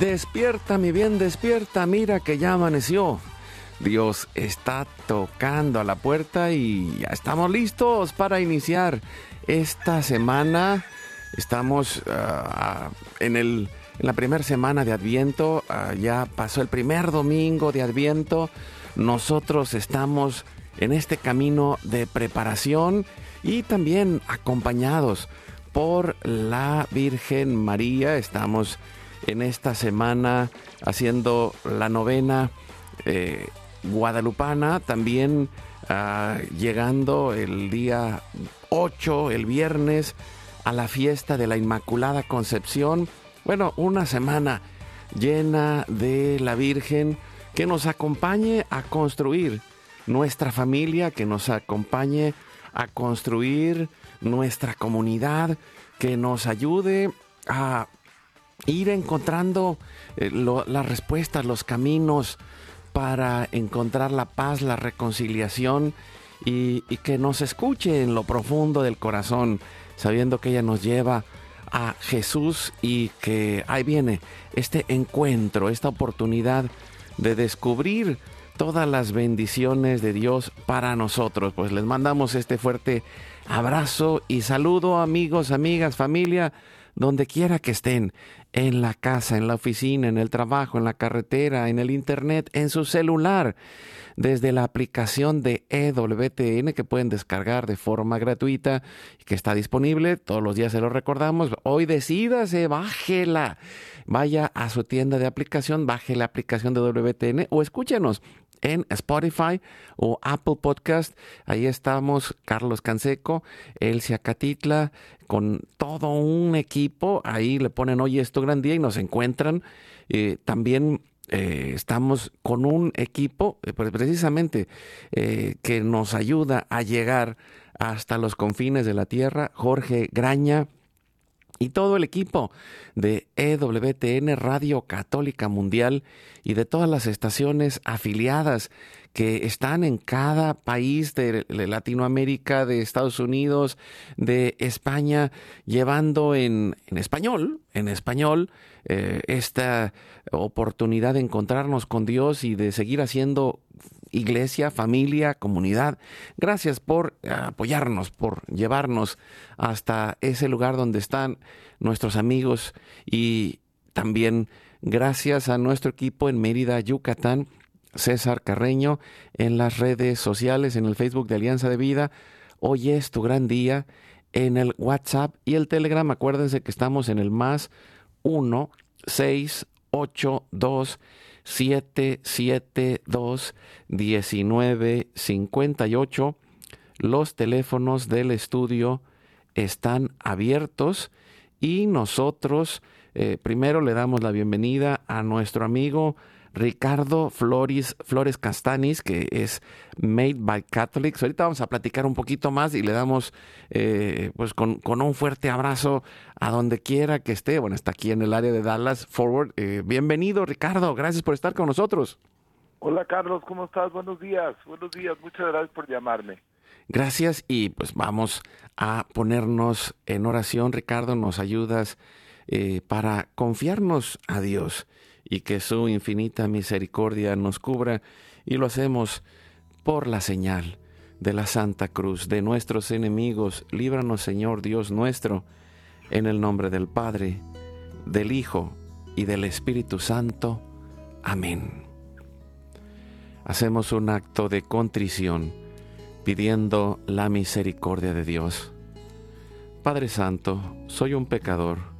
Despierta, mi bien, despierta, mira que ya amaneció. Dios está tocando a la puerta y ya estamos listos para iniciar esta semana. Estamos ah, en, el, en la primera semana de Adviento, ah, ya pasó el primer domingo de Adviento. Nosotros estamos en este camino de preparación y también acompañados por la Virgen María. Estamos en esta semana haciendo la novena eh, guadalupana, también ah, llegando el día 8, el viernes, a la fiesta de la Inmaculada Concepción. Bueno, una semana llena de la Virgen que nos acompañe a construir nuestra familia, que nos acompañe a construir nuestra comunidad, que nos ayude a ir encontrando eh, las respuestas, los caminos para encontrar la paz, la reconciliación y, y, que nos escuche en lo profundo del corazón, sabiendo que ella nos lleva a Jesús y que ahí viene este encuentro, esta oportunidad de descubrir todas las bendiciones de Dios para nosotros. Pues les mandamos este fuerte abrazo y saludo amigos, amigas, familia donde quiera que estén, en la casa, en la oficina, en el trabajo, en la carretera, en el internet, en su celular, desde la aplicación de EWTN que pueden descargar de forma gratuita y que está disponible, todos los días se lo recordamos, hoy decídase, bájela, vaya a su tienda de aplicación, baje la aplicación de WTN o escúchenos en Spotify o Apple Podcast. Ahí estamos, Carlos Canseco, Elsia Catitla, con todo un equipo. Ahí le ponen, oye, esto gran día y nos encuentran. Eh, también eh, estamos con un equipo, eh, precisamente, que nos ayuda a llegar hasta los confines de la tierra. Jorge Graña y todo el equipo de EWTN Radio Católica Mundial y de todas las estaciones afiliadas que están en cada país de Latinoamérica, de Estados Unidos, de España, llevando en, español, en español, eh, esta oportunidad de encontrarnos con Dios y de seguir haciendo iglesia, familia, comunidad. Gracias por apoyarnos, por llevarnos hasta ese lugar donde están nuestros amigos y también gracias a nuestro equipo en Mérida, Yucatán, César Carreño, en las redes sociales, en el Facebook de Alianza de Vida. Hoy es tu gran día en el WhatsApp y el Telegram. Acuérdense que estamos en el más 1 6 8 2 772 1958. Los teléfonos del estudio están abiertos y nosotros eh, primero le damos la bienvenida a nuestro amigo Ricardo Flores, Flores Castanis, que es Made by Catholics. Ahorita vamos a platicar un poquito más y le damos eh, pues con, un fuerte abrazo a donde quiera que esté. Bueno, está aquí en el área de Dallas Forward. Eh, bienvenido, Ricardo. Gracias por estar con nosotros. Hola, Carlos. ¿Cómo estás? Buenos días. Buenos días. Muchas gracias por llamarme. Gracias y pues vamos a ponernos en oración. Ricardo, nos ayudas eh, para confiarnos a Dios y que su infinita misericordia nos cubra y lo hacemos por la señal de la Santa Cruz de nuestros enemigos. Líbranos, Señor Dios nuestro, en el nombre del Padre, del Hijo y del Espíritu Santo. Amén. Hacemos un acto de contrición pidiendo la misericordia de Dios. Padre Santo, soy un pecador.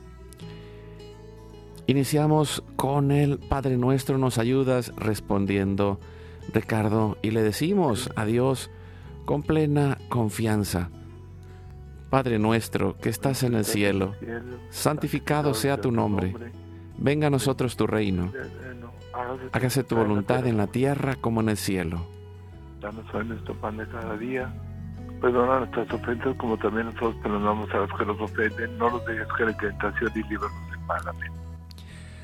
Iniciamos con el Padre Nuestro, nos ayudas respondiendo, Ricardo, y le decimos a Dios con plena confianza. Padre nuestro que estás en el cielo, santificado sea tu nombre. Venga a nosotros tu reino. Hágase tu voluntad en la tierra como en el cielo. Danos hoy nuestro pan de cada día. Perdona nuestras ofensas como también nosotros perdonamos a los que nos ofenden. No nos dejes caer en tentación y líbranos del mal. Amén.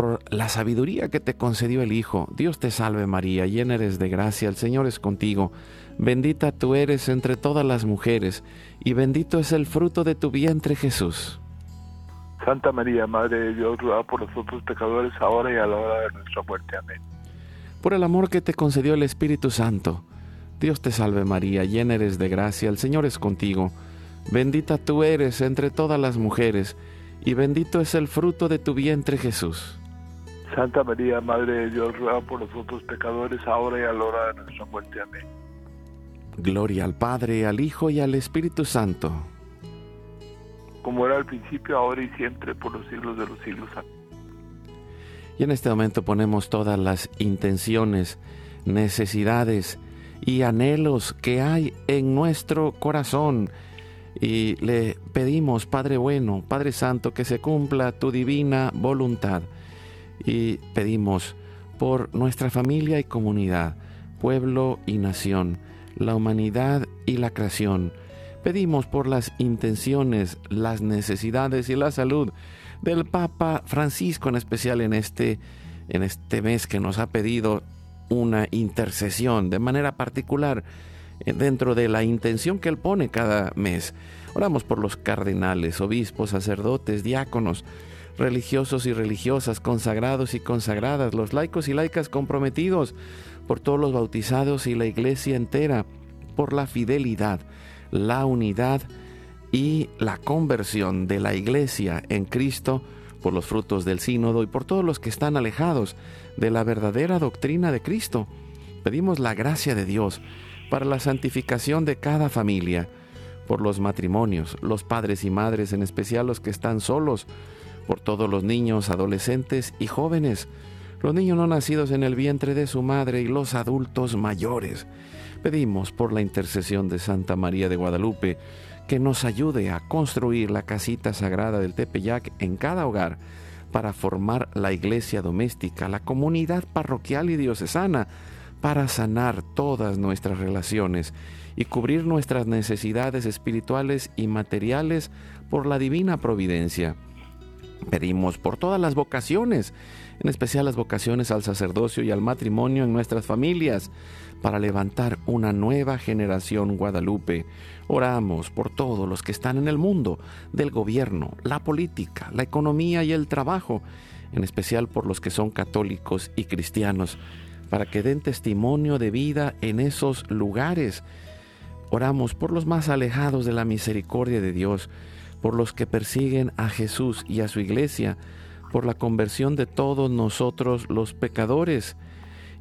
Por la sabiduría que te concedió el Hijo, Dios te salve María, llena eres de gracia, el Señor es contigo, Bendita tú eres entre todas las mujeres, y bendito es el fruto de tu vientre Jesús. Santa María, Madre de Dios, ruega por nosotros pecadores, ahora y a la hora de nuestra muerte. Amén. Por el amor que te concedió el Espíritu Santo, Dios te salve María, llena eres de gracia, el Señor es contigo. Bendita tú eres entre todas las mujeres, y bendito es el fruto de tu vientre Jesús. Santa María, Madre de Dios, ruega por nosotros pecadores, ahora y a la hora de nuestra muerte. Amén. Gloria al Padre, al Hijo y al Espíritu Santo. Como era al principio, ahora y siempre, por los siglos de los siglos. Y en este momento ponemos todas las intenciones, necesidades y anhelos que hay en nuestro corazón. Y le pedimos, Padre bueno, Padre Santo, que se cumpla tu divina voluntad. Y pedimos por nuestra familia y comunidad, pueblo y nación la humanidad y la creación. Pedimos por las intenciones, las necesidades y la salud del Papa Francisco en especial en este, en este mes que nos ha pedido una intercesión de manera particular eh, dentro de la intención que él pone cada mes. Oramos por los cardenales, obispos, sacerdotes, diáconos, religiosos y religiosas, consagrados y consagradas, los laicos y laicas comprometidos, por todos los bautizados y la iglesia entera, por la fidelidad, la unidad y la conversión de la iglesia en Cristo, por los frutos del sínodo y por todos los que están alejados de la verdadera doctrina de Cristo. Pedimos la gracia de Dios para la santificación de cada familia, por los matrimonios, los padres y madres, en especial los que están solos, por todos los niños, adolescentes y jóvenes, los niños no nacidos en el vientre de su madre y los adultos mayores. Pedimos por la intercesión de Santa María de Guadalupe que nos ayude a construir la casita sagrada del Tepeyac en cada hogar para formar la iglesia doméstica, la comunidad parroquial y diocesana, para sanar todas nuestras relaciones y cubrir nuestras necesidades espirituales y materiales por la divina providencia. Pedimos por todas las vocaciones, en especial las vocaciones al sacerdocio y al matrimonio en nuestras familias, para levantar una nueva generación guadalupe. Oramos por todos los que están en el mundo, del gobierno, la política, la economía y el trabajo, en especial por los que son católicos y cristianos, para que den testimonio de vida en esos lugares. Oramos por los más alejados de la misericordia de Dios, por los que persiguen a Jesús y a su iglesia, por la conversión de todos nosotros los pecadores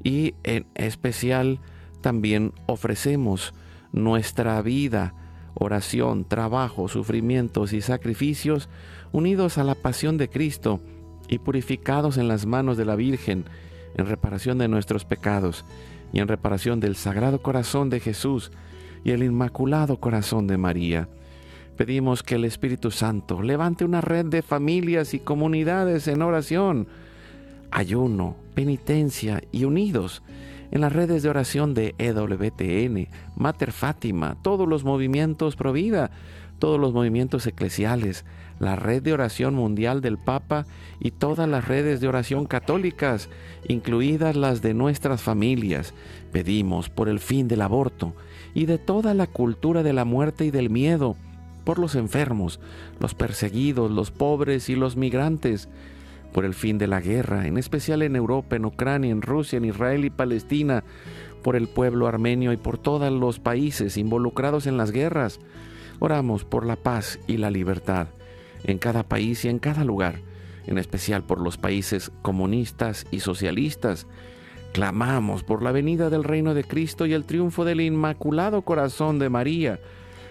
y en especial también ofrecemos nuestra vida, oración, trabajo, sufrimientos y sacrificios unidos a la pasión de Cristo y purificados en las manos de la Virgen en reparación de nuestros pecados y en reparación del Sagrado Corazón de Jesús y el Inmaculado Corazón de María. Pedimos que el Espíritu Santo levante una red de familias y comunidades en oración, ayuno, penitencia y unidos en las redes de oración de EWTN, Mater Fátima, todos los movimientos Provida, todos los movimientos eclesiales, la red de oración mundial del Papa y todas las redes de oración católicas, incluidas las de nuestras familias. Pedimos por el fin del aborto y de toda la cultura de la muerte y del miedo, por los enfermos, los perseguidos, los pobres y los migrantes, por el fin de la guerra, en especial en Europa, en Ucrania, en Rusia, en Israel y Palestina, por el pueblo armenio y por todos los países involucrados en las guerras. Oramos por la paz y la libertad en cada país y en cada lugar, en especial por los países comunistas y socialistas. Clamamos por la venida del reino de Cristo y el triunfo del Inmaculado Corazón de María.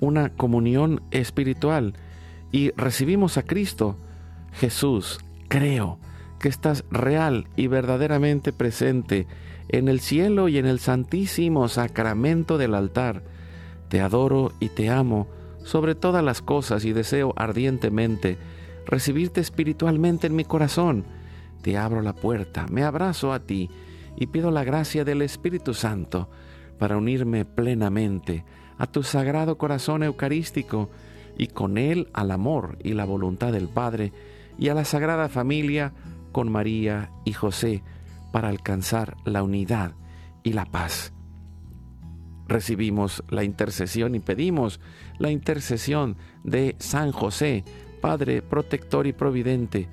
una comunión espiritual y recibimos a Cristo. Jesús, creo que estás real y verdaderamente presente en el cielo y en el santísimo sacramento del altar. Te adoro y te amo sobre todas las cosas y deseo ardientemente recibirte espiritualmente en mi corazón. Te abro la puerta, me abrazo a ti y pido la gracia del Espíritu Santo para unirme plenamente a tu sagrado corazón eucarístico y con él al amor y la voluntad del Padre y a la Sagrada Familia con María y José para alcanzar la unidad y la paz. Recibimos la intercesión y pedimos la intercesión de San José, Padre protector y providente,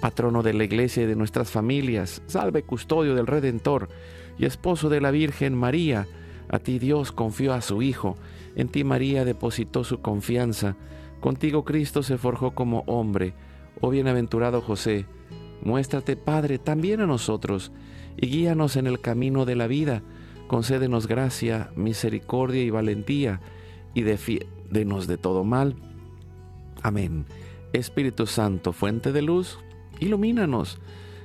patrono de la iglesia y de nuestras familias, salve custodio del Redentor y esposo de la Virgen María. A ti Dios confió a su Hijo, en ti María depositó su confianza, contigo Cristo se forjó como hombre. Oh bienaventurado José, muéstrate Padre también a nosotros y guíanos en el camino de la vida. Concédenos gracia, misericordia y valentía y defiéndenos de todo mal Amén. Espíritu Santo, fuente de luz, ilumínanos.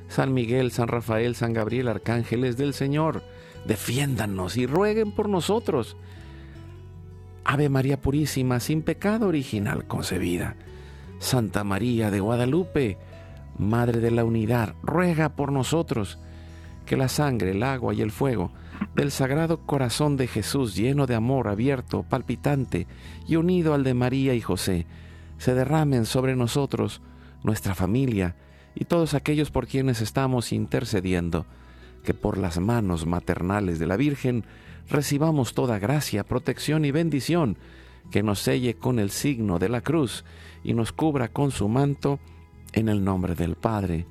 San Miguel, San Rafael, San Gabriel, arcángeles del Señor, defiéndanos y rueguen por nosotros. Ave María Purísima, sin pecado original concebida. Santa María de Guadalupe, Madre de la Unidad, ruega por nosotros. Que la sangre, el agua y el fuego del Sagrado Corazón de Jesús, lleno de amor, abierto, palpitante y unido al de María y José, se derramen sobre nosotros, nuestra familia y todos aquellos por quienes estamos intercediendo, que por las manos maternales de la Virgen recibamos toda gracia, protección y bendición, que nos selle con el signo de la cruz y nos cubra con su manto, en el nombre del Padre,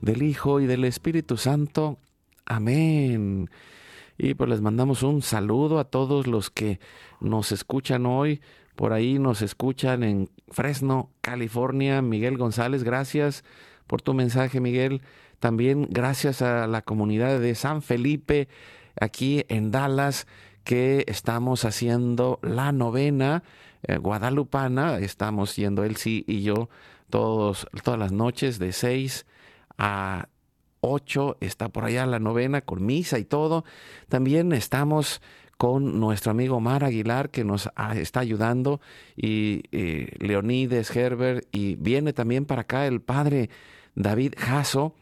del Hijo y del Espíritu Santo. Amén. Y pues les mandamos un saludo a todos los que nos escuchan hoy por ahí nos escuchan en Fresno, California. Miguel González, gracias por tu mensaje, Miguel. También gracias a la comunidad de San Felipe, aquí en Dallas, que estamos haciendo la novena eh, guadalupana. Estamos siendo él sí y yo todos, todas las noches de 6 a 8. Está por allá la novena con misa y todo. También estamos con nuestro amigo Omar Aguilar que nos está ayudando y Leonides Herbert y viene también para acá el padre David Jasso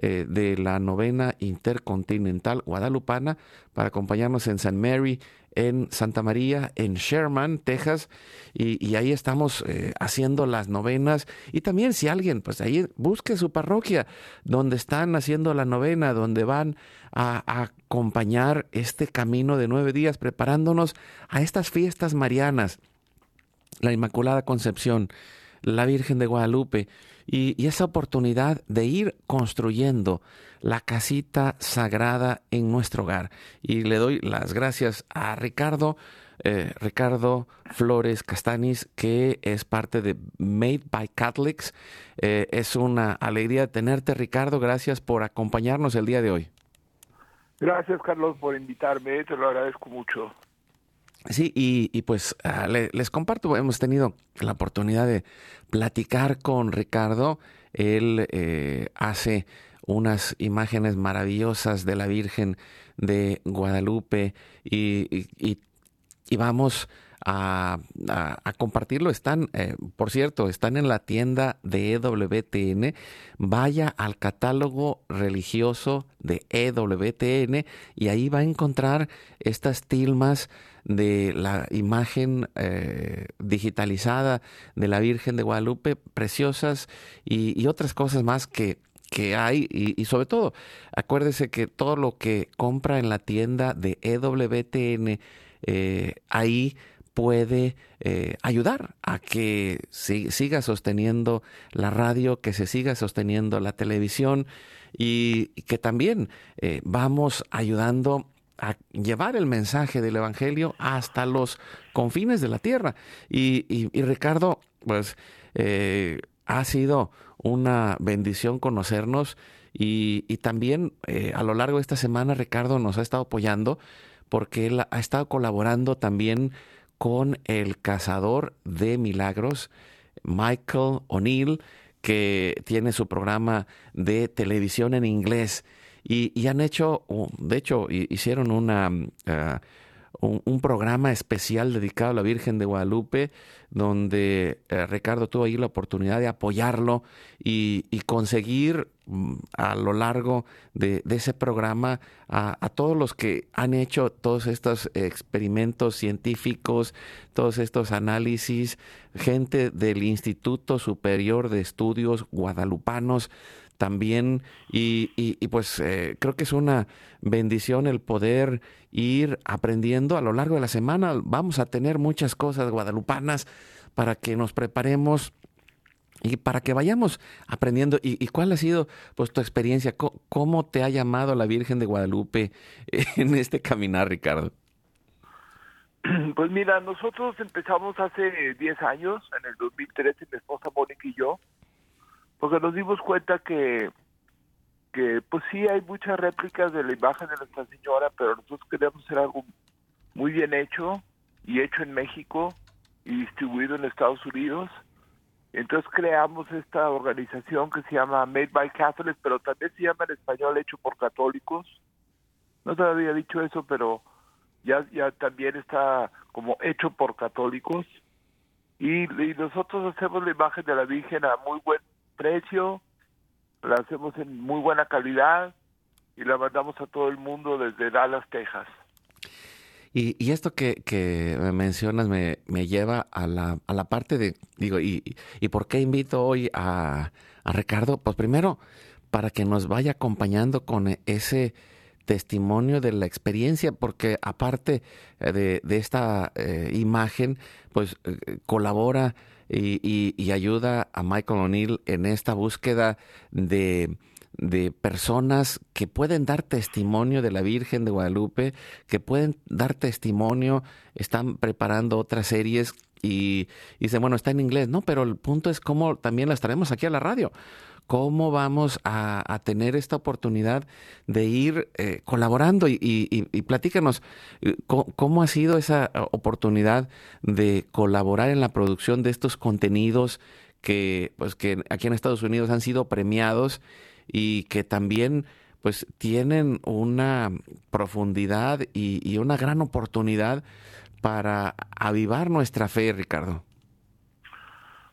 eh, de la novena intercontinental guadalupana para acompañarnos en San Mary, en Santa María, en Sherman, Texas, y, ahí estamos eh, haciendo las novenas. Y también si alguien, pues ahí busque su parroquia donde están haciendo la novena, donde van a, a acompañar este camino de nueve días, preparándonos a estas fiestas marianas, la Inmaculada Concepción, la Virgen de Guadalupe y, esa oportunidad de ir construyendo la casita sagrada en nuestro hogar. Y le doy las gracias a Ricardo. Eh, Ricardo Flores Castanis, que es parte de Made by Catholics. Eh, es una alegría tenerte, Ricardo. Gracias por acompañarnos el día de hoy. Gracias, Carlos, por invitarme. Te lo agradezco mucho. Sí, y, pues ah, les comparto, hemos tenido la oportunidad de platicar con Ricardo. Él eh, hace unas imágenes maravillosas de la Virgen de Guadalupe y, y vamos a, compartirlo. Están, eh, por cierto, están en la tienda de EWTN. Vaya al catálogo religioso de EWTN y ahí va a encontrar estas tilmas de la imagen eh, digitalizada de la Virgen de Guadalupe, preciosas y, otras cosas más que, que hay y, sobre todo acuérdese que todo lo que compra en la tienda de EWTN eh, ahí puede eh, ayudar a que siga sosteniendo la radio, que se siga sosteniendo la televisión y, que también vamos ayudando a llevar el mensaje del Evangelio hasta los confines de la tierra. Y, Ricardo, pues eh, ha sido una bendición conocernos y, también a lo largo de esta semana Ricardo nos ha estado apoyando porque él ha estado colaborando también con el cazador de milagros, Michael O'Neill, que tiene su programa de televisión en inglés. Y, han hecho, de hecho, hicieron una, ah, un, programa especial dedicado a la Virgen de Guadalupe, donde eh, Ricardo tuvo ahí la oportunidad de apoyarlo y, conseguir mm, a lo largo de, ese programa a, todos los que han hecho todos estos experimentos científicos, todos estos análisis, gente del Instituto Superior de Estudios Guadalupanos, también y, y, pues eh, creo que es una bendición el poder ir aprendiendo a lo largo de la semana. Vamos a tener muchas cosas guadalupanas para que nos preparemos y para que vayamos aprendiendo. ¿Y, cuál ha sido pues tu experiencia? ¿Cómo, te ha llamado la Virgen de Guadalupe en este caminar, Ricardo? Pues mira, nosotros empezamos hace 10 años, en el 2013, mi esposa Mónica y yo, porque nos dimos cuenta que, que pues sí hay muchas réplicas de la imagen de Nuestra Señora, pero nosotros queríamos hacer algo muy bien hecho y hecho en México y distribuido en Estados Unidos. Entonces creamos esta organización que se llama Made by Catholics, pero también se llama en español Hecho por Católicos. No te había dicho eso, pero ya, ya también está como Hecho por Católicos. Y, y nosotros hacemos la imagen de la Virgen a muy buen precio, la hacemos en muy buena calidad y la mandamos a todo el mundo desde Dallas, Texas. Y, esto que, mencionas me, lleva a la, a la, parte de, digo, y, por qué invito hoy a, Ricardo? Pues primero, para que nos vaya acompañando con ese testimonio de la experiencia, porque aparte eh, de, de esta eh, imagen, pues eh, colabora y, y, ayuda a Michael O'Neill en esta búsqueda de, de personas que pueden dar testimonio de la Virgen de Guadalupe, que pueden dar testimonio, están preparando otras series y, y dicen, bueno, está en inglés, no, pero el punto es cómo también las traemos aquí a la radio. Cómo vamos a, tener esta oportunidad de ir eh, colaborando y, y, platícanos eh, ¿cómo, ha sido esa oportunidad de colaborar en la producción de estos contenidos que, pues, que aquí en Estados Unidos han sido premiados y que también pues tienen una profundidad y, una gran oportunidad para avivar nuestra fe, Ricardo.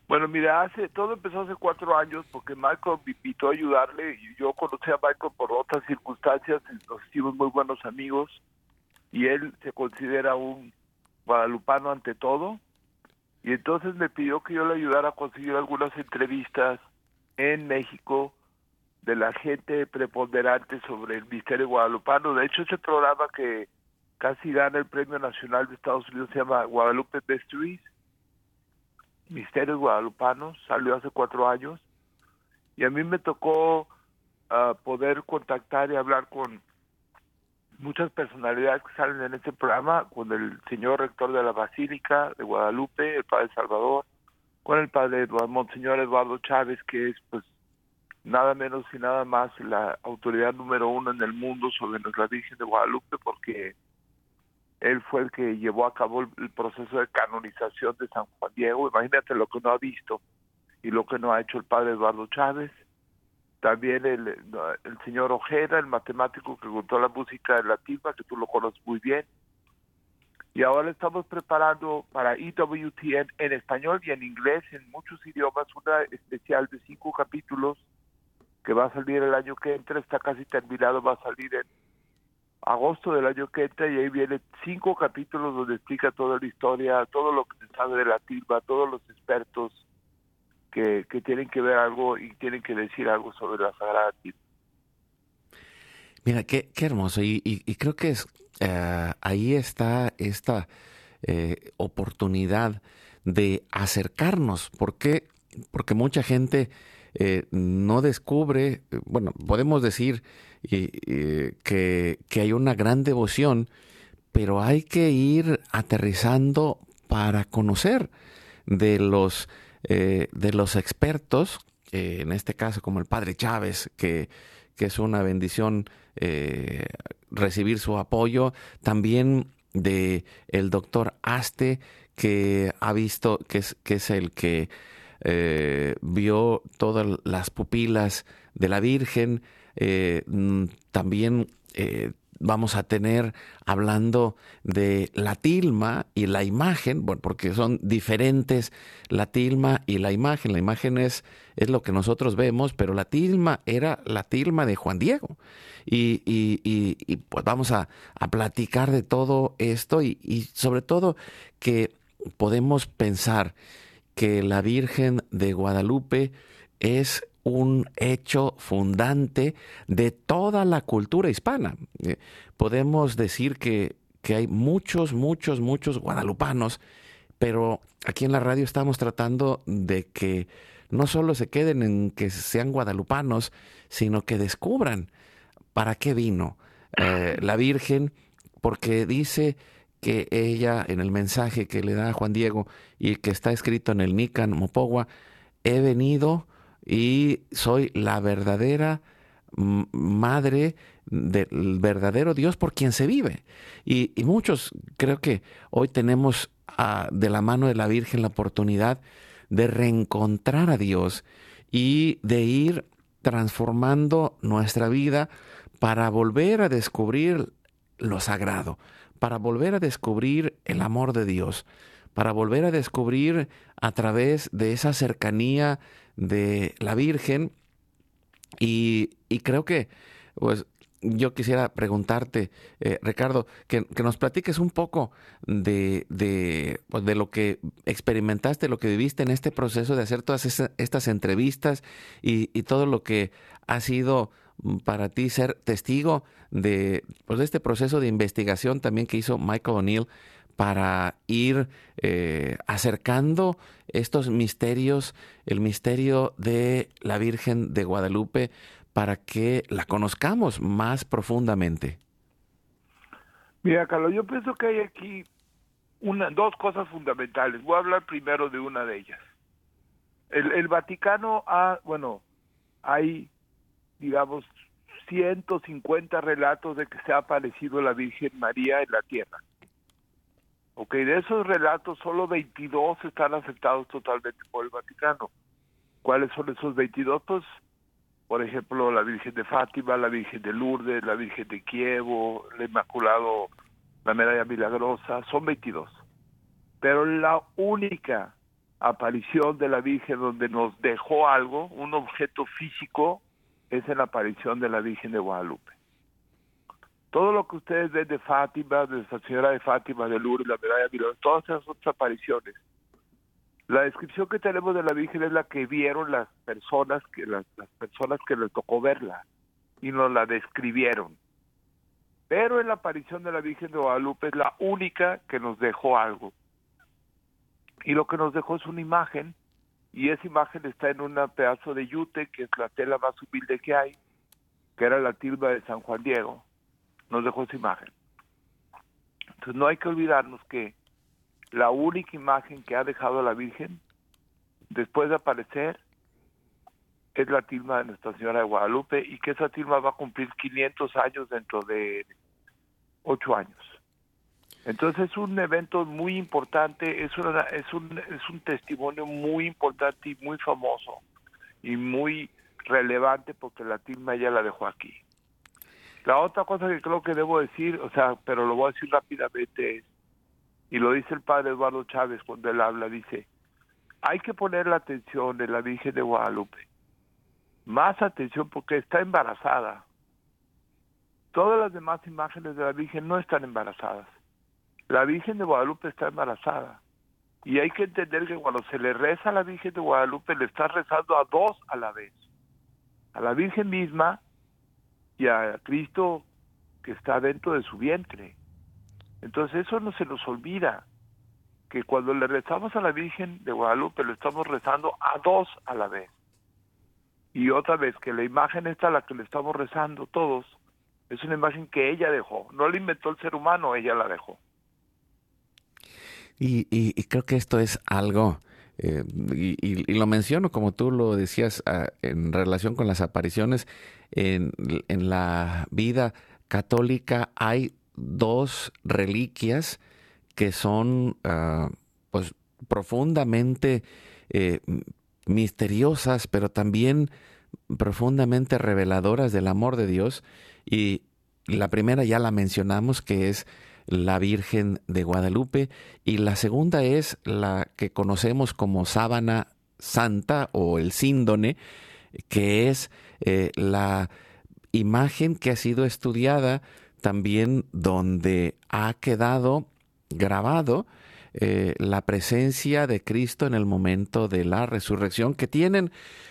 Bueno, mira, hace todo empezó hace cuatro años porque Michael me invitó a ayudarle y yo conocí a Michael por otras circunstancias, nos hicimos muy buenos amigos y él se considera un guadalupano ante todo y entonces me pidió que yo le ayudara a conseguir algunas entrevistas en México de la gente preponderante sobre el misterio guadalupano. De hecho, ese programa que casi gana el Premio Nacional de Estados Unidos se llama Guadalupe Mysteries Misterios Guadalupanos, salió hace cuatro años, y a mí me tocó ah, poder contactar y hablar con muchas personalidades que salen en este programa, con el señor rector de la Basílica de Guadalupe, el padre Salvador, con el padre Eduardo, Monseñor Eduardo Chávez, que es pues nada menos y nada más la autoridad número uno en el mundo sobre nuestra Virgen de Guadalupe, porque él fue el que llevó a cabo el, proceso de canonización de San Juan Diego. Imagínate lo que no ha visto y lo que no ha hecho el padre Eduardo Chávez. También el, el señor Ojeda, el matemático que contó la música de la timba, que tú lo conoces muy bien. Y ahora estamos preparando para EWTN en español y en inglés, en muchos idiomas, una especial de cinco capítulos que va a salir el año que entra, está casi terminado, va a salir en agosto del año que entra y ahí viene cinco capítulos donde explica toda la historia, todo lo que se sabe de la tilba, todos los expertos que, que tienen que ver algo y tienen que decir algo sobre la Sagrada Tilba. Mira, qué, qué hermoso. Y, y, creo que es, eh, ahí está esta eh, oportunidad de acercarnos. ¿Por qué? Porque mucha gente eh, no descubre, bueno, podemos decir que, hay una gran devoción, pero hay que ir aterrizando para conocer de los, eh, de los expertos, en este caso como el padre Chávez, que, que es una bendición eh, recibir su apoyo, también de el doctor Aste, que ha visto, que es, que es el que eh, vio todas las pupilas de la Virgen, eh, mm, también eh, vamos a tener hablando de la tilma y la imagen, bueno, porque son diferentes la tilma y la imagen. La imagen es, es lo que nosotros vemos, pero la tilma era la tilma de Juan Diego. Y, y, pues vamos a, a, platicar de todo esto y, y sobre todo que podemos pensar que la Virgen de Guadalupe es un hecho fundante de toda la cultura hispana. Eh, podemos decir que, que, hay muchos, muchos, muchos guadalupanos, pero aquí en la radio estamos tratando de que no solo se queden en que sean guadalupanos, sino que descubran para qué vino eh, la Virgen, porque dice que ella en el mensaje que le da a Juan Diego y que está escrito en el Nican Mopogua, he venido y soy la verdadera madre del verdadero Dios por quien se vive. Y, muchos creo que hoy tenemos ah, de la mano de la Virgen la oportunidad de reencontrar a Dios y de ir transformando nuestra vida para volver a descubrir lo sagrado, para volver a descubrir el amor de Dios, para volver a descubrir a través de esa cercanía de la Virgen. Y, creo que, pues, yo quisiera preguntarte, eh, Ricardo, que, nos platiques un poco de, de, pues, de, lo que experimentaste, lo que viviste en este proceso de hacer todas estas entrevistas y, y, todo lo que ha sido para ti ser testigo de, pues, de este proceso de investigación también que hizo Michael O'Neill para ir eh, acercando estos misterios, el misterio de la Virgen de Guadalupe, para que la conozcamos más profundamente. Mira, Carlos, yo pienso que hay aquí una, dos cosas fundamentales. Voy a hablar primero de una de ellas. El, el Vaticano ha, bueno, hay, digamos, 150 relatos de que se ha aparecido la Virgen María en la tierra. Ok, de esos relatos solo 22 están aceptados totalmente por el Vaticano. ¿Cuáles son esos 22? Pues, por ejemplo, la Virgen de Fátima, la Virgen de Lourdes, la Virgen de Kievo, el Inmaculado, la Medalla Milagrosa, son 22. Pero la única aparición de la Virgen donde nos dejó algo, un objeto físico, es en la aparición de la Virgen de Guadalupe. Todo lo que ustedes ven de Fátima, de Nuestra Señora de Fátima, de Lourdes, la medalla de todas esas otras apariciones, la descripción que tenemos de la Virgen es la que vieron las personas que las, las personas que les tocó verla y nos la describieron. Pero en la aparición de la Virgen de Guadalupe es la única que nos dejó algo. Y lo que nos dejó es una imagen, y esa imagen está en un pedazo de yute, que es la tela más humilde que hay, que era la tilba de San Juan Diego. Nos dejó esa imagen. Entonces no hay que olvidarnos que la única imagen que ha dejado la Virgen después de aparecer es la tilma de Nuestra Señora de Guadalupe y que esa tilma va a cumplir 500 años dentro de 8 años. Entonces es un evento muy importante, es, una, es, un, es un testimonio muy importante y muy famoso y muy relevante porque la tilma ya la dejó aquí. La otra cosa que creo que debo decir, o sea, pero lo voy a decir rápidamente, y lo dice el padre Eduardo Chávez cuando él habla, dice, hay que poner la atención en la Virgen de Guadalupe más atención porque está embarazada. Todas las demás imágenes de la Virgen no están embarazadas. La Virgen de Guadalupe está embarazada. Y hay que entender que cuando se le reza a la Virgen de Guadalupe, le está rezando a dos a la vez. A la Virgen misma y a Cristo que está dentro de su vientre. Entonces eso no se nos olvida, que cuando le rezamos a la Virgen de Guadalupe, le estamos rezando a dos a la vez. Y otra vez, que la imagen esta, la que le estamos rezando todos, es una imagen que ella dejó. No la inventó el ser humano, ella la dejó. Y, creo que esto es algo, eh, y, lo menciono como tú lo decías ah, en relación con las apariciones, en, la vida católica hay dos reliquias que son pues profundamente eh, misteriosas, pero también profundamente reveladoras del amor de Dios. Y la primera ya la mencionamos, que es la Virgen de Guadalupe, y la segunda es la que conocemos como sábana santa o el síndone, que es eh, la imagen que ha sido estudiada también donde ha quedado grabado eh, la presencia de Cristo en el momento de la resurrección, que tienen,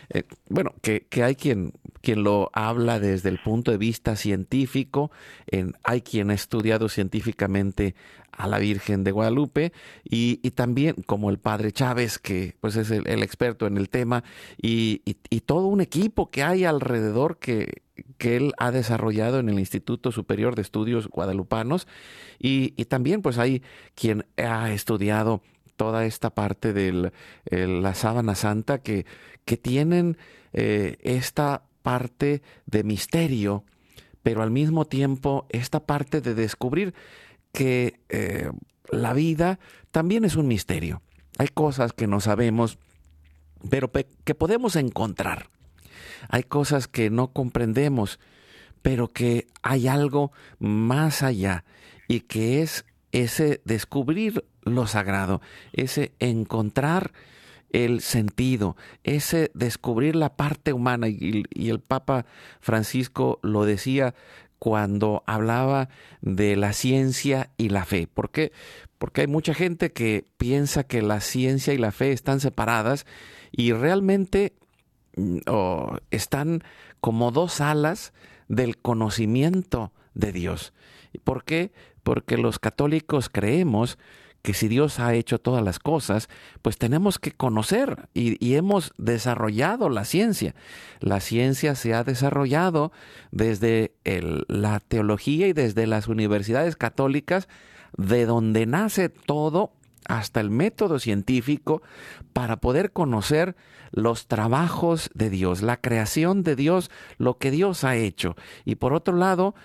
eh, bueno, que, hay quien, quien lo habla desde el punto de vista científico, en, hay quien ha estudiado científicamente a la Virgen de Guadalupe y, también como el padre Chávez, que pues es el, experto en el tema, y, y, todo un equipo que hay alrededor que, que él ha desarrollado en el Instituto Superior de Estudios Guadalupanos y, también pues hay quien ha estudiado toda esta parte de la sábana santa que, que tienen eh, esta parte de misterio, pero al mismo tiempo esta parte de descubrir que eh, la vida también es un misterio. Hay cosas que no sabemos, pero que podemos encontrar. Hay cosas que no comprendemos, pero que hay algo más allá y que es ese descubrir lo sagrado, ese encontrar el sentido, ese descubrir la parte humana. Y, el Papa Francisco lo decía cuando hablaba de la ciencia y la fe. ¿Por qué? Porque hay mucha gente que piensa que la ciencia y la fe están separadas y realmente mm, están como dos alas del conocimiento de Dios. ¿Por qué? Porque los católicos creemos que si Dios ha hecho todas las cosas, pues tenemos que conocer y, hemos desarrollado la ciencia. La ciencia se ha desarrollado desde la teología y desde las universidades católicas, de donde nace todo hasta el método científico para poder conocer los trabajos de Dios, la creación de Dios, lo que Dios ha hecho. Y por otro lado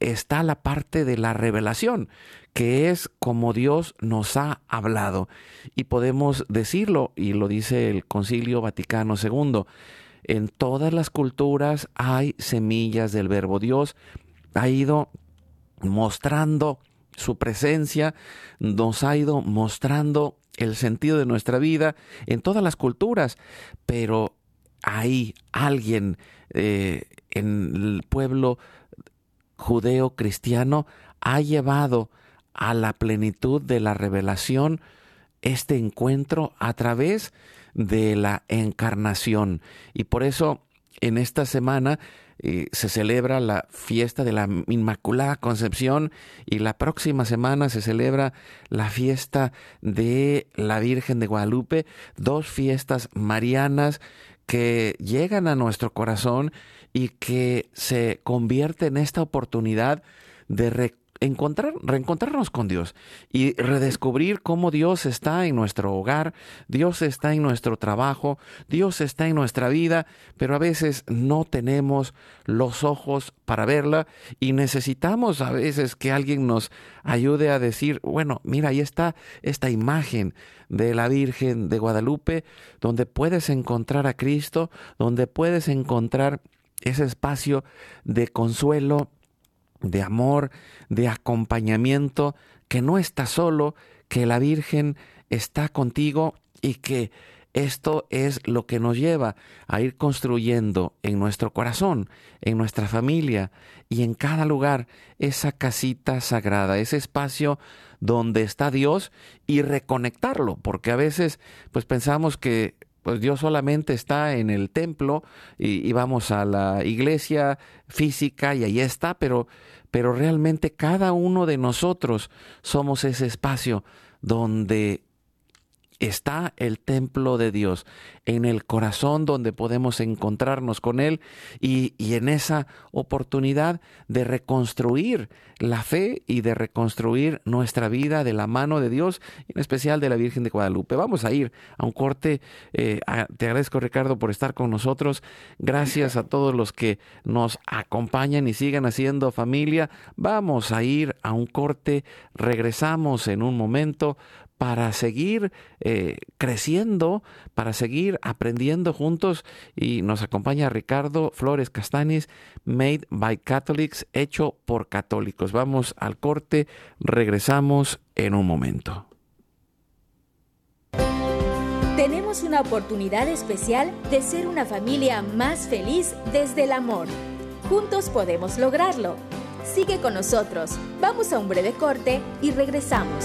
está la parte de la revelación, que es como Dios nos ha hablado. Y podemos decirlo, y lo dice el Concilio Vaticano II, en todas las culturas hay semillas del verbo Dios, ha ido mostrando su presencia nos ha ido mostrando el sentido de nuestra vida en todas las culturas, pero hay alguien eh, en el pueblo judeo cristiano ha llevado a la plenitud de la revelación este encuentro a través de la encarnación. Y por eso en esta semana se celebra la fiesta de la Inmaculada Concepción y la próxima semana se celebra la fiesta de la Virgen de Guadalupe, dos fiestas marianas que llegan a nuestro corazón y que se convierte en esta oportunidad de encontrar, reencontrarnos con Dios y redescubrir cómo Dios está en nuestro hogar, Dios está en nuestro trabajo, Dios está en nuestra vida, pero a veces no tenemos los ojos para verla y necesitamos a veces que alguien nos ayude a decir, bueno, mira, ahí está esta imagen de la Virgen de Guadalupe, donde puedes encontrar a Cristo, donde puedes encontrar ese espacio de consuelo, de amor, de acompañamiento, que no estás solo, que la Virgen está contigo y que esto es lo que nos lleva a ir construyendo en nuestro corazón, en nuestra familia y en cada lugar esa casita sagrada, ese espacio donde está Dios y reconectarlo, porque a veces pues pensamos que pues Dios solamente está en el templo y, vamos a la iglesia física y ahí está, pero, pero realmente cada uno de nosotros somos ese espacio donde está el templo de Dios, en el corazón donde podemos encontrarnos con Él y, en esa oportunidad de reconstruir la fe y de reconstruir nuestra vida de la mano de Dios, en especial de la Virgen de Guadalupe. Vamos a ir a un corte. Eh, te agradezco Ricardo por estar con nosotros. Gracias a todos los que nos acompañan y sigan haciendo familia. Vamos a ir a un corte. Regresamos en un momento para seguir eh, creciendo, para seguir aprendiendo juntos. Y nos acompaña Ricardo Flores Castanis, Made by Catholics, hecho por católicos. Vamos al corte, regresamos en un momento. Tenemos una oportunidad especial de ser una familia más feliz desde el amor. Juntos podemos lograrlo. Sigue con nosotros. Vamos a un breve corte y regresamos.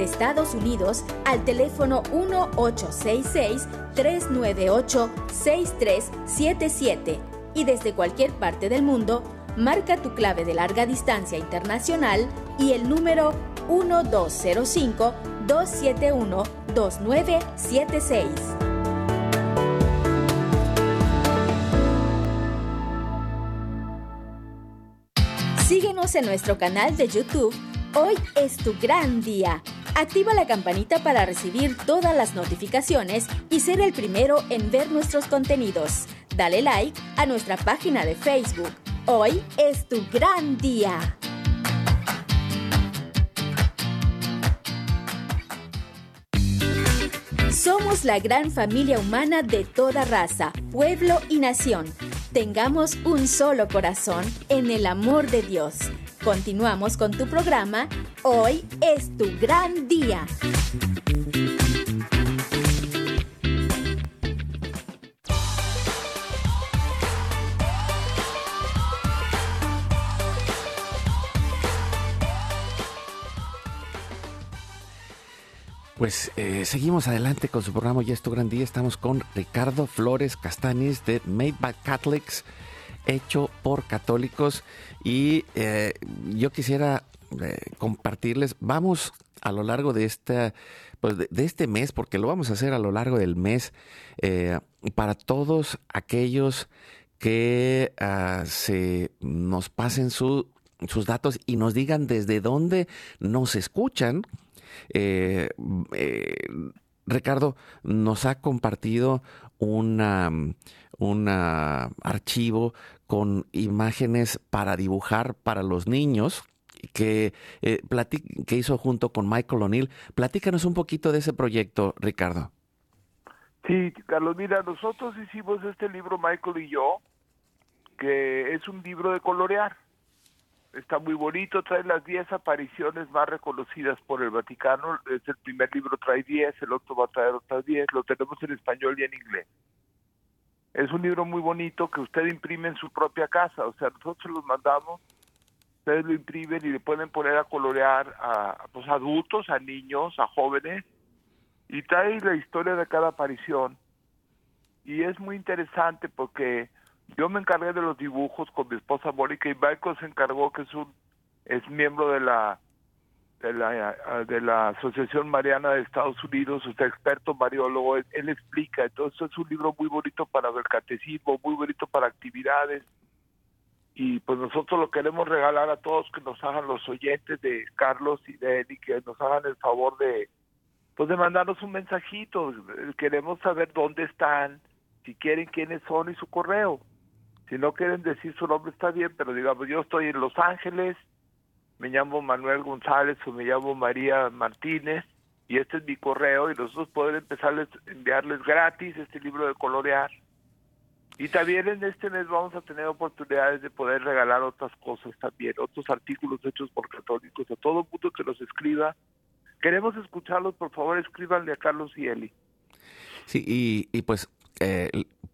Desde Estados Unidos al teléfono 1866-398-6377 y desde cualquier parte del mundo, marca tu clave de larga distancia internacional y el número 1205-271-2976. Síguenos en nuestro canal de YouTube Hoy es tu gran día. Activa la campanita para recibir todas las notificaciones y ser el primero en ver nuestros contenidos. Dale like a nuestra página de Facebook. Hoy es tu gran día. Somos la gran familia humana de toda raza, pueblo y nación. Tengamos un solo corazón en el amor de Dios. Continuamos con tu programa. Hoy es tu gran día. Pues eh, seguimos adelante con su programa Ya es tu gran día. Estamos con Ricardo Flores Castanis de Made by Catholics hecho por católicos y eh, yo quisiera compartirles. Vamos a lo largo de esta, pues de, este mes, porque lo vamos a hacer a lo largo del mes, para todos aquellos que ah, se nos pasen sus datos y nos digan desde dónde nos escuchan. Eh, eh, Ricardo nos ha compartido una, un archivo con imágenes para dibujar para los niños que, eh, que hizo junto con Michael O'Neill. Platícanos un poquito de ese proyecto, Ricardo. Sí, Carlos, mira, nosotros hicimos este libro, Michael y yo, que es un libro de colorear. Está muy bonito, trae las 10 apariciones más reconocidas por el Vaticano. Es el primer libro, trae 10, el otro va a traer otras 10. Lo tenemos en español y en inglés. Es un libro muy bonito que usted imprime en su propia casa. O sea, nosotros los mandamos, ustedes lo imprimen y le pueden poner a colorear a, pues, adultos, a niños, a jóvenes. Y trae la historia de cada aparición. Y es muy interesante porque yo me encargué de los dibujos con mi esposa Mónica y Michael se encargó que es un es miembro de la de la de la Asociación Mariana de Estados Unidos, usted experto mariólogo, él, explica, entonces es un libro muy bonito para ver catecismo, muy bonito para actividades. Y pues nosotros lo queremos regalar a todos que nos hagan los oyentes de Carlos y de él y que nos hagan el favor de pues de mandarnos un mensajito, queremos saber dónde están, si quieren quiénes son y su correo. Si no quieren decir su nombre está bien, pero digamos, yo estoy en Los Ángeles, me llamo Manuel González o me llamo María Martínez y este es mi correo y nosotros pueden empezar a enviarles gratis este libro de colorear. Y también en este mes vamos a tener oportunidades de poder regalar otras cosas también, otros artículos hechos por católicos, a todo mundo que los escriba. Queremos escucharlos, por favor escríbanle a Carlos y Eli. Sí, y, y pues, eh,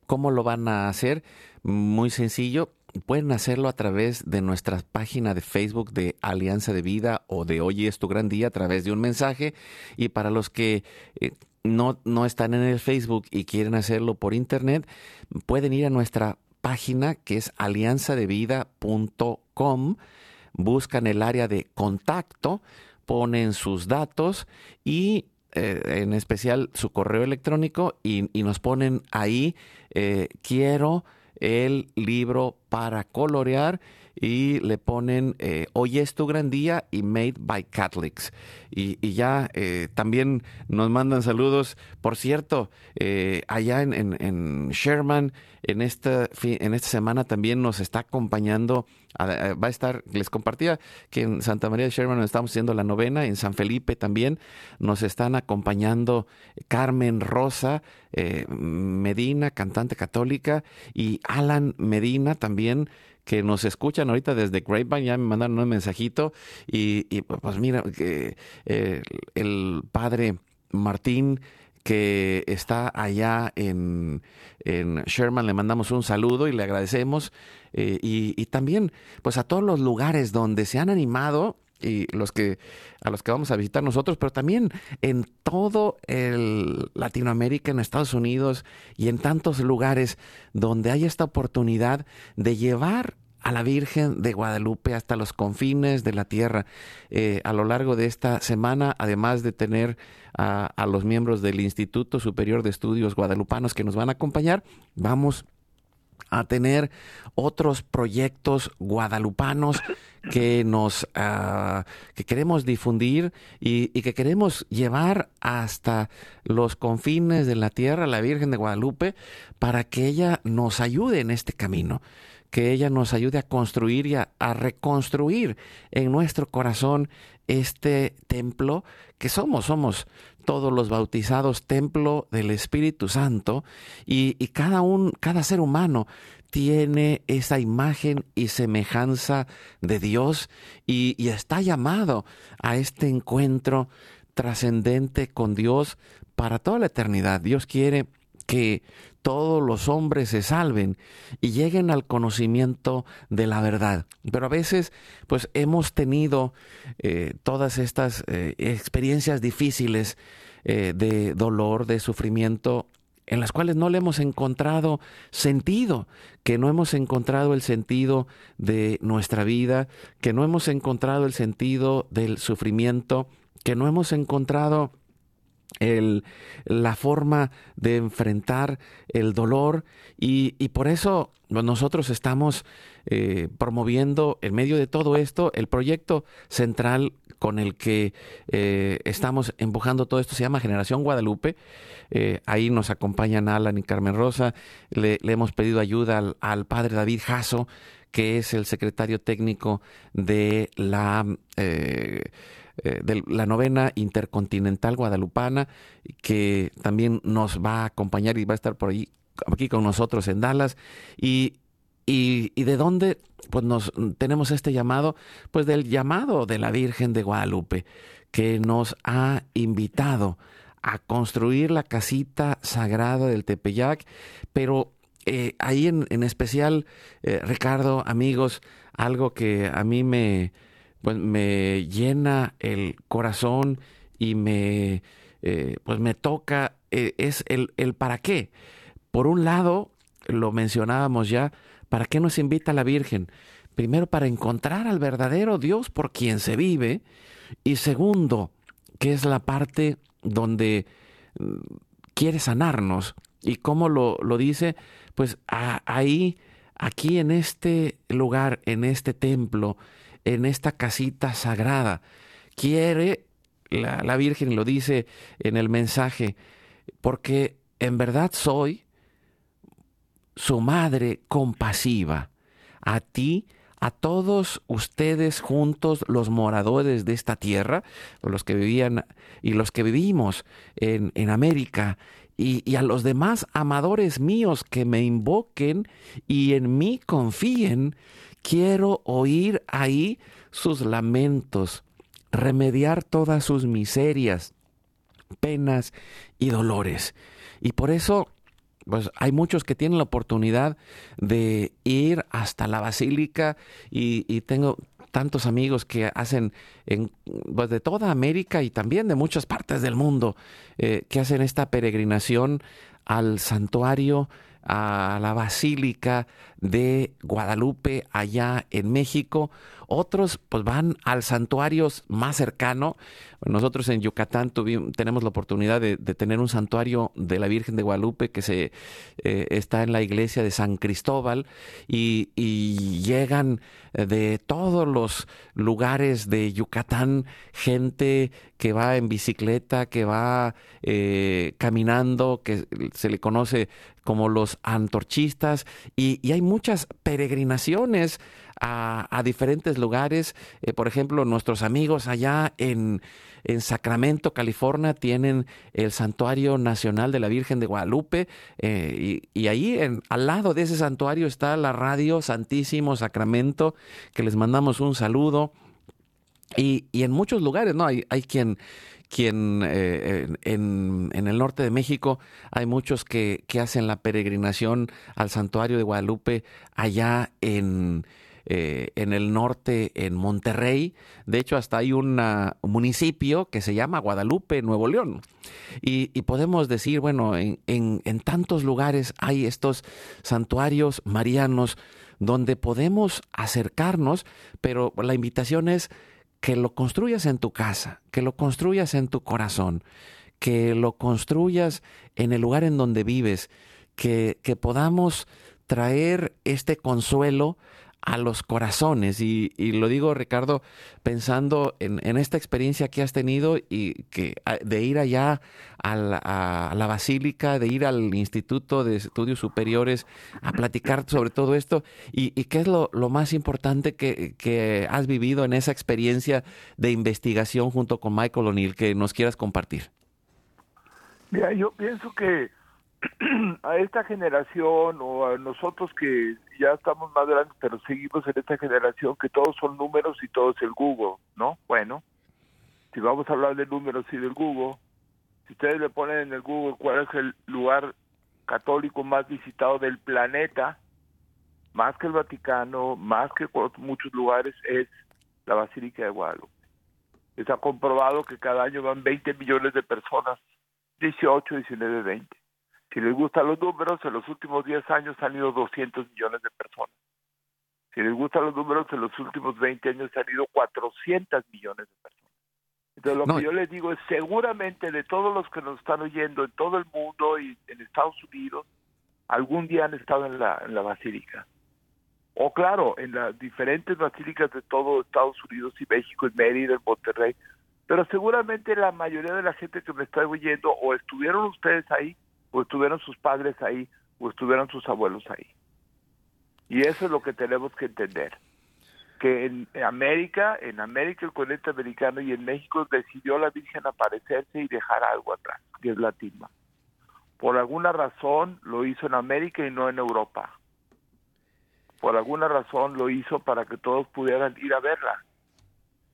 ¿cómo lo van a hacer? Muy sencillo, pueden hacerlo a través de nuestra página de Facebook de Alianza de Vida o de Hoy es tu gran día a través de un mensaje. Y para los que eh, no, no están en el Facebook y quieren hacerlo por internet, pueden ir a nuestra página que es alianzadevida.com, buscan el área de contacto, ponen sus datos y eh, en especial su correo electrónico y, nos ponen ahí, eh, quiero el libro para colorear y le ponen eh, Hoy es tu gran día y Made by Catholics. Y, ya eh, también nos mandan saludos. Por cierto, eh, allá en, Sherman, en esta, en esta semana también nos está acompañando, va a estar, les compartía que en Santa María de Sherman estamos haciendo la novena, en San Felipe también nos están acompañando Carmen Rosa Medina, cantante católica, y Alan Medina también que nos escuchan ahorita desde Grapevine, ya me mandaron un mensajito y, pues mira, que eh, el padre Martín que está allá en, Sherman, le mandamos un saludo y le agradecemos. Eh, y, también, pues a todos los lugares donde se han animado y los que a los que vamos a visitar nosotros, pero también en todo el Latinoamérica, en Estados Unidos y en tantos lugares donde hay esta oportunidad de llevar a la Virgen de Guadalupe hasta los confines de la tierra. Eh, a lo largo de esta semana, además de tener a, los miembros del Instituto Superior de Estudios Guadalupanos que nos van a acompañar, vamos a tener otros proyectos guadalupanos que nos ah, que queremos difundir y, que queremos llevar hasta los confines de la tierra la Virgen de Guadalupe para que ella nos ayude en este camino que ella nos ayude a construir y a, reconstruir en nuestro corazón este templo que somos, somos todos los bautizados templo del Espíritu Santo y, cada, un, cada ser humano tiene esa imagen y semejanza de Dios y, y está llamado a este encuentro trascendente con Dios para toda la eternidad. Dios quiere que todos los hombres se salven y lleguen al conocimiento de la verdad. Pero a veces, pues hemos tenido eh, todas estas eh, experiencias difíciles eh, de dolor, de sufrimiento en las cuales no le hemos encontrado sentido, que no hemos encontrado el sentido de nuestra vida, que no hemos encontrado el sentido del sufrimiento, que no hemos encontrado el, la forma de enfrentar el dolor y, por eso nosotros estamos eh, promoviendo en medio de todo esto el proyecto central con el que eh, estamos empujando todo esto se llama Generación Guadalupe. Eh, ahí nos acompañan Alan y Carmen Rosa. Le, hemos pedido ayuda al, padre David Jasso, que es el secretario técnico de la eh, de la novena intercontinental guadalupana, que también nos va a acompañar y va a estar por ahí, aquí con nosotros en Dallas. Y, y, y, de dónde pues nos tenemos este llamado? Pues del llamado de la Virgen de Guadalupe, que nos ha invitado a construir la casita sagrada del Tepeyac, pero eh, ahí en, en especial, eh, Ricardo, amigos, algo que a mí me, pues me llena el corazón y me, eh, pues me toca, eh, es el, el para qué. Por un lado, lo mencionábamos ya, ¿para qué nos invita la Virgen? Primero, para encontrar al verdadero Dios por quien se vive. Y segundo, que es la parte donde mm, quiere sanarnos. ¿Y cómo lo, lo dice? Pues ahí, aquí en este lugar, en este templo, en esta casita sagrada. Quiere, la, Virgen lo dice en el mensaje, porque en verdad soy su madre compasiva. A ti, a todos ustedes juntos, los moradores de esta tierra, los que vivían y los que vivimos en, en América, y, a los demás amadores míos que me invoquen y en mí confíen, Quiero oír ahí sus lamentos, remediar todas sus miserias, penas y dolores. Y por eso, pues hay muchos que tienen la oportunidad de ir hasta la basílica y, tengo tantos amigos que hacen en, pues de toda América y también de muchas partes del mundo eh, que hacen esta peregrinación al santuario a la Basílica de Guadalupe allá en México. Otros pues van al santuario más cercano. Nosotros en Yucatán tuvimos, tenemos la oportunidad de, tener un santuario de la Virgen de Guadalupe que se, eh, está en la iglesia de San Cristóbal y, llegan de todos los lugares de Yucatán gente que va en bicicleta, que va eh, caminando, que se le conoce como los antorchistas y, y hay muchas peregrinaciones a, diferentes lugares. Eh, por ejemplo, nuestros amigos allá en, en, Sacramento, California, tienen el Santuario Nacional de la Virgen de Guadalupe eh, y, ahí al lado de ese santuario está la radio Santísimo Sacramento, que les mandamos un saludo. Y, y en muchos lugares, ¿no? Hay, hay quien quien eh, en, el norte de México hay muchos que, que, hacen la peregrinación al santuario de Guadalupe allá en, eh, en el norte, en Monterrey. De hecho, hasta hay un municipio que se llama Guadalupe, Nuevo León. Y, podemos decir, bueno, en, en, tantos lugares hay estos santuarios marianos donde podemos acercarnos, pero la invitación es que lo construyas en tu casa, que lo construyas en tu corazón, que lo construyas en el lugar en donde vives, que, que podamos traer este consuelo a los corazones. Y, lo digo, Ricardo, pensando en, esta experiencia que has tenido y que de ir allá a la, basílica, de ir al Instituto de Estudios Superiores a platicar sobre todo esto. ¿Y, qué es lo, más importante que, que, has vivido en esa experiencia de investigación junto con Michael O'Neill que nos quieras compartir? Mira, yo pienso que a esta generación o a nosotros que ya estamos más grandes, pero seguimos en esta generación que todos son números y todo es el Google, ¿no? Bueno, si vamos a hablar de números y del Google, si ustedes le ponen en el Google cuál es el lugar católico más visitado del planeta, más que el Vaticano, más que muchos lugares, es la Basílica de Guadalupe. Está comprobado que cada año van 20 millones de personas, 18, 19, 20 Si les gustan los números, en los últimos 10 años han ido 200 millones de personas. Si les gustan los números, en los últimos 20 años han ido 400 millones de personas. Entonces, lo que yo les digo es, seguramente de todos los que nos están oyendo en todo el mundo y en Estados Unidos, algún día han estado en la, en la basílica. O claro, en las diferentes basílicas de todo Estados Unidos y México, en Mérida, en Monterrey. Pero seguramente la mayoría de la gente que me está oyendo, o estuvieron ustedes ahí, o estuvieron sus padres ahí, o estuvieron sus abuelos ahí. Y eso es lo que tenemos que entender que en América, en América el continente americano y en México decidió la Virgen aparecerse y dejar algo atrás, que es la timba. Por alguna razón lo hizo en América y no en Europa. Por alguna razón lo hizo para que todos pudieran ir a verla.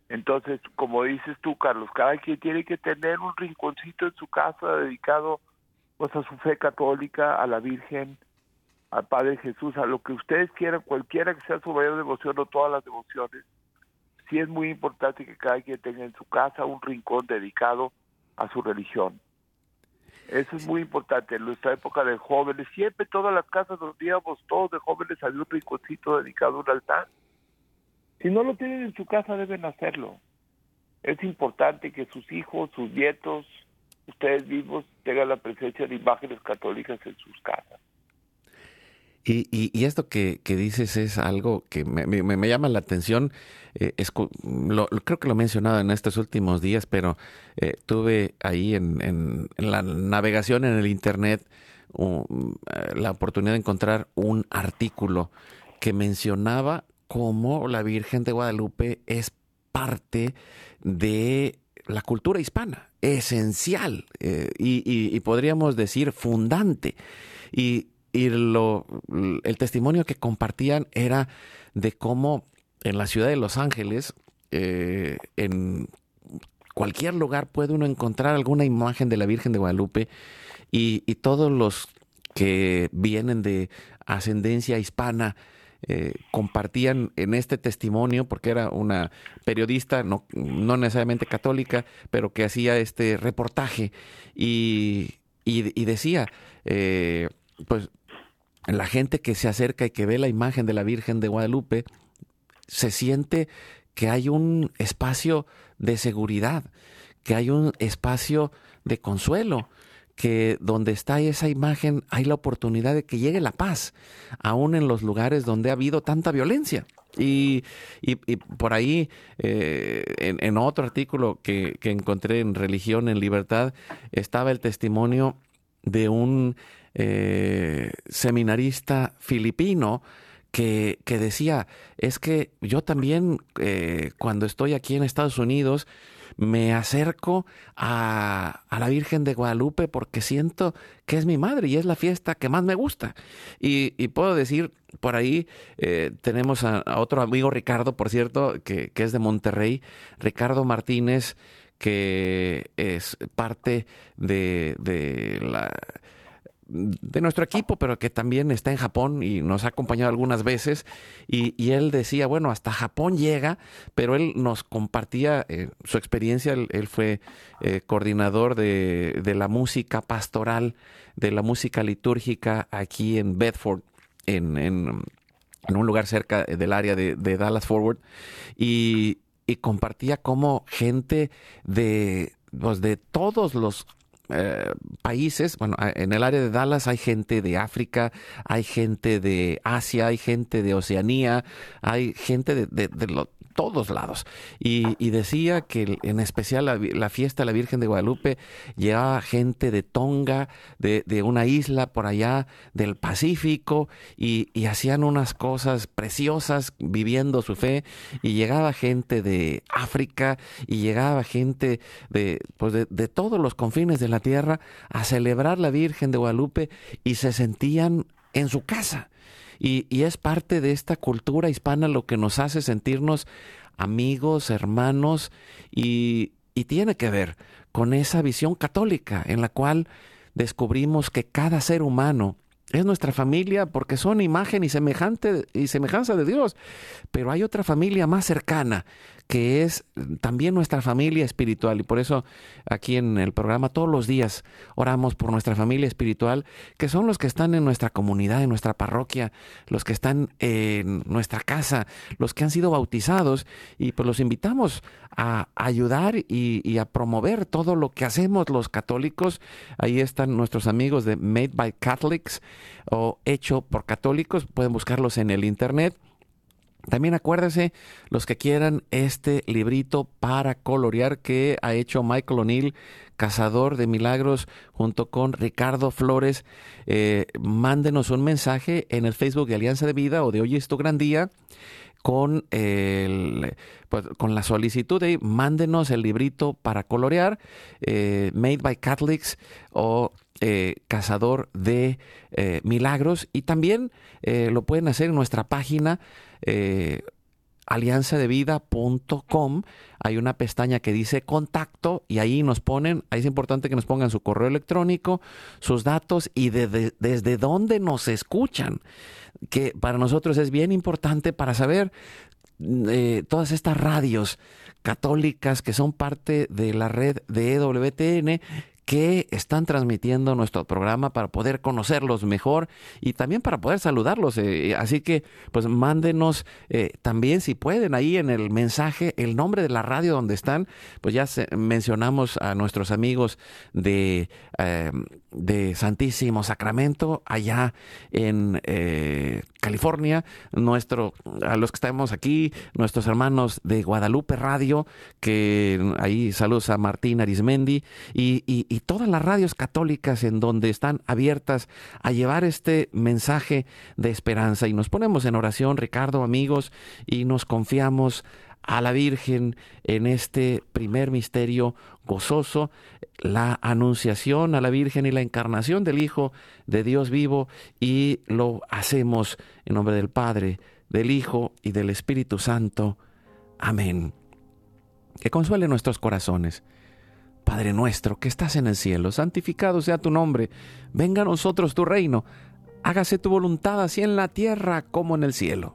Entonces, como dices tú, Carlos, cada quien tiene que tener un rinconcito en su casa dedicado pues a su fe católica, a la Virgen, al Padre Jesús, a lo que ustedes quieran, cualquiera que sea su mayor devoción o todas las devociones, sí es muy importante que cada quien tenga en su casa un rincón dedicado a su religión. Eso es muy importante. En nuestra época de jóvenes, siempre todas las casas donde íbamos todos de jóvenes había un rinconcito dedicado a un altar. Si no lo tienen en su casa, deben hacerlo. Es importante que sus hijos, sus nietos, ustedes mismos tengan la presencia de imágenes católicas en sus casas. Y, y, esto que, dices es algo que me, llama la atención. Eh, creo que lo he mencionado en estos últimos días, pero eh, tuve ahí en, la navegación en el Internet eh, la oportunidad de encontrar un artículo que mencionaba cómo la Virgen de Guadalupe es parte de la cultura hispana, esencial y, y, podríamos decir fundante. Y, el testimonio que compartían era de cómo en la ciudad de Los Ángeles, eh, en cualquier lugar puede uno encontrar alguna imagen de la Virgen de Guadalupe y, todos los que vienen de ascendencia hispana eh, compartían en este testimonio, porque era una periodista, no, no necesariamente católica, pero que hacía este reportaje y, y, decía, eh, pues la gente que se acerca y que ve la imagen de la Virgen de Guadalupe se siente que hay un espacio de seguridad, que hay un espacio de consuelo, que donde está esa imagen hay la oportunidad de que llegue la paz, aún en los lugares donde ha habido tanta violencia. Y, por ahí, eh, en, otro artículo que, que encontré en Religión en Libertad, estaba el testimonio de un eh, seminarista filipino que, decía, es que yo también eh, cuando estoy aquí en Estados Unidos me acerco a, la Virgen de Guadalupe porque siento que es mi madre y es la fiesta que más me gusta. Y, puedo decir, por ahí eh, tenemos a, otro amigo Ricardo, por cierto, que, que es de Monterrey, Ricardo Martínez, que es parte de, de la de nuestro equipo, pero que también está en Japón y nos ha acompañado algunas veces. Y, él decía, bueno, hasta Japón llega, pero él nos compartía eh, su experiencia. Él, fue eh, coordinador de, la música pastoral, de la música litúrgica aquí en Bedford, en, en, un lugar cerca del área de, Dallas Forward. Y, y compartía cómo gente de, pues, de todos los eh, países, bueno, en el área de Dallas hay gente de África, hay gente de Asia, hay gente de Oceanía, hay gente de, de, de, todos lados. Y, decía que en especial la, fiesta de la Virgen de Guadalupe llevaba gente de Tonga, de, una isla por allá del Pacífico, y, hacían unas cosas preciosas viviendo su fe, y llegaba gente de África, y llegaba gente de, pues de, todos los confines de la tierra a celebrar la Virgen de Guadalupe y se sentían en su casa. Y, es parte de esta cultura hispana lo que nos hace sentirnos amigos, hermanos, y, y tiene que ver con esa visión católica en la cual descubrimos que cada ser humano es nuestra familia porque son imagen y semejante y semejanza de Dios. Pero hay otra familia más cercana que es también nuestra familia espiritual. Y por eso aquí en el programa todos los días oramos por nuestra familia espiritual, que son los que están en nuestra comunidad, en nuestra parroquia, los que están en nuestra casa, los que han sido bautizados. Y pues los invitamos a ayudar y, a promover todo lo que hacemos los católicos. Ahí están nuestros amigos de Made by Catholics o Hecho por Católicos. Pueden buscarlos en el internet. También acuérdense, los que quieran este librito para colorear que ha hecho Michael O'Neill, Cazador de Milagros, junto con Ricardo Flores. Eh, mándenos un mensaje en el Facebook de Alianza de Vida o de Hoy es tu gran día con, pues, con la solicitud de mándenos el librito para colorear, eh, Made by Catholics o eh, Cazador de eh, Milagros. Y también lo pueden hacer en nuestra página alianzadevida.com hay una pestaña que dice contacto y ahí nos ponen, ahí es importante que nos pongan su correo electrónico, sus datos y desde dónde nos escuchan, que para nosotros es bien importante para saber eh, todas estas radios católicas que son parte de la red de EWTN que están transmitiendo nuestro programa para poder conocerlos mejor y también para poder saludarlos. Eh, así que, pues mándenos eh, también, si pueden, ahí en el mensaje el nombre de la radio donde están. Pues ya mencionamos a nuestros amigos de, de Santísimo Sacramento, allá en eh, California, nuestro, a los que estamos aquí, nuestros hermanos de Guadalupe Radio, que ahí saludos a Martín Arismendi y, y y todas las radios católicas en donde están abiertas a llevar este mensaje de esperanza. Y nos ponemos en oración, Ricardo, amigos, y nos confiamos a la Virgen en este primer misterio gozoso, la anunciación a la Virgen y la encarnación del Hijo de Dios vivo, y lo hacemos en nombre del Padre, del Hijo y del Espíritu Santo. Amén. Que consuele nuestros corazones Padre nuestro que estás en el cielo, santificado sea tu nombre, venga a nosotros tu reino, hágase tu voluntad así en la tierra como en el cielo.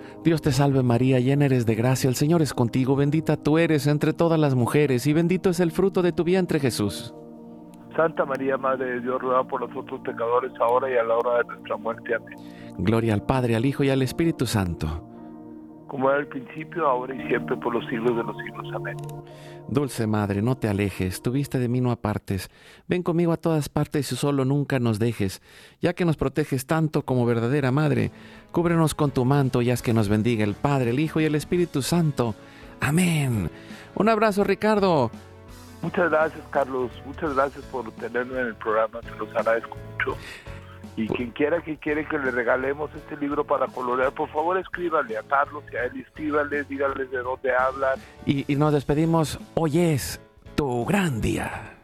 Dios te salve María, llena eres de gracia, el Señor es contigo, bendita tú eres entre todas las mujeres, y bendito es el fruto de tu vientre Jesús. Santa María, Madre de Dios, ruega por nosotros pecadores, ahora y a la hora de nuestra muerte. Amén. Gloria al Padre, al Hijo y al Espíritu Santo como era al principio, ahora y siempre, por los siglos de los siglos. Amén. Dulce Madre, no te alejes, tu vista de mí no apartes. Ven conmigo a todas partes y solo nunca nos dejes, ya que nos proteges tanto como verdadera Madre. Cúbrenos con tu manto y haz que nos bendiga el Padre, el Hijo y el Espíritu Santo. Amén. Un abrazo, Ricardo. Muchas gracias, Carlos. Muchas gracias por tenerme en el programa. Te los agradezco mucho. Y quien quiera que quiere que le regalemos este libro para colorear, por favor escríbale a Carlos y a él, escríbale, díganles de dónde hablan. Y, y nos despedimos. Hoy es tu gran día.